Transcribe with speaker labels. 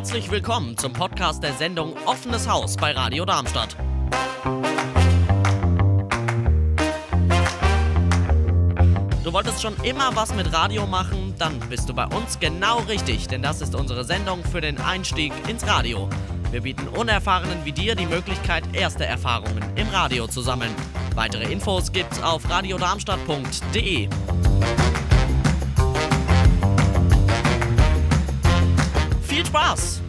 Speaker 1: Herzlich willkommen zum Podcast der Sendung Offenes Haus bei Radio Darmstadt. Du wolltest schon immer was mit Radio machen? Dann bist du bei uns genau richtig, denn das ist unsere Sendung für den Einstieg ins Radio. Wir bieten Unerfahrenen wie dir die Möglichkeit, erste Erfahrungen im Radio zu sammeln. Weitere Infos gibt's auf radiodarmstadt.de. Spaß!